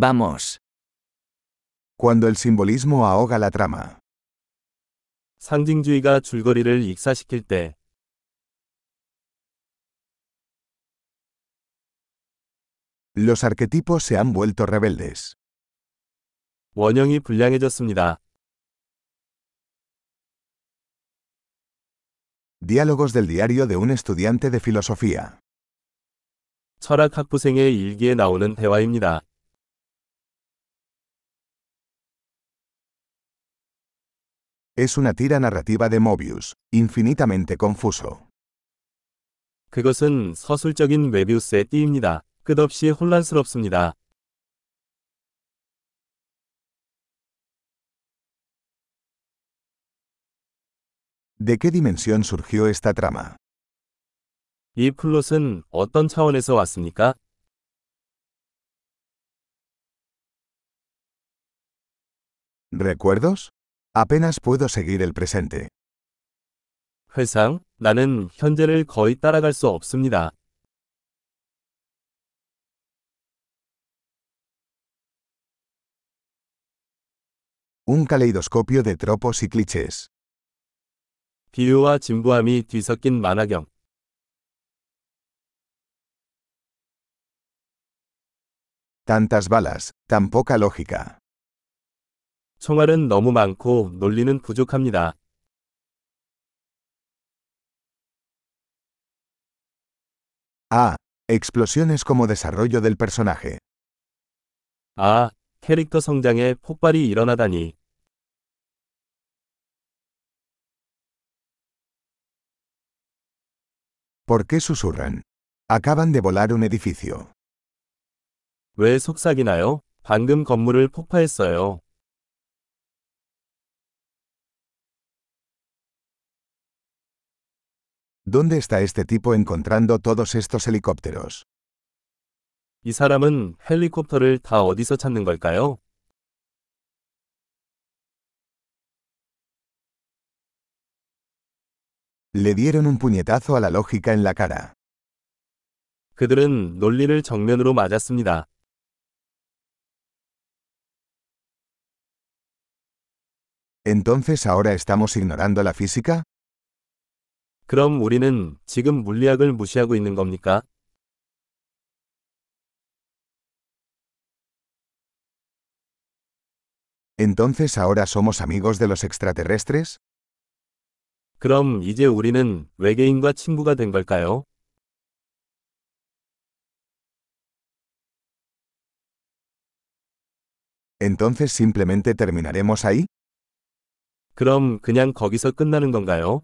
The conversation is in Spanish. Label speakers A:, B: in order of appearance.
A: Vamos.
B: Cuando el simbolismo ahoga la trama.
C: 상징주의가 줄거리를 익사시킬 때,
B: Los arquetipos se han vuelto rebeldes.
C: 원형이 불량해졌습니다.
B: Diálogos del diario de un estudiante de filosofía.
C: 철학 학부생의 일기에 나오는 대화입니다.
B: Es una tira narrativa de Mobius, infinitamente confuso.
C: 그것은 서술적인 메비우스의 띠입니다. 끝없이 혼란스럽습니다.
B: ¿De qué dimensión surgió esta trama?
C: 이 플롯은 어떤 차원에서 왔습니까?
B: ¿Recuerdos? Apenas puedo seguir el presente.
C: 회상, 나는 현재를 거의 따라갈 수 없습니다.
B: Un caleidoscopio de tropos y clichés.
C: 비유와 진부함이 뒤섞인 만화경.
B: Tantas balas, tan poca lógica.
C: 총알은 너무 많고 논리는 부족합니다.
B: Ah, explosiones como desarrollo del personaje.
C: 아, 캐릭터 성장에 폭발이 일어나다니.
B: ¿Por qué susurran? Acaban de volar un edificio.
C: 왜 속삭이나요? 방금 건물을 폭파했어요.
B: ¿Dónde está este tipo encontrando todos estos helicópteros?
C: 이 사람은 헬리콥터를 다 어디서 찾는 걸까요?
B: Le dieron un puñetazo a la lógica en la cara.
C: 그들은 논리를 정면으로 맞았습니다.
B: ¿Entonces ahora estamos ignorando la física?
C: 그럼 우리는 지금 물리학을 무시하고 있는 겁니까?
B: ¿Entonces ahora somos amigos de los extraterrestres?
C: 그럼 이제 우리는 외계인과 친구가 된 걸까요?
B: ¿Entonces simplemente terminaremos ahí?
C: 그럼 그냥 거기서 끝나는 건가요?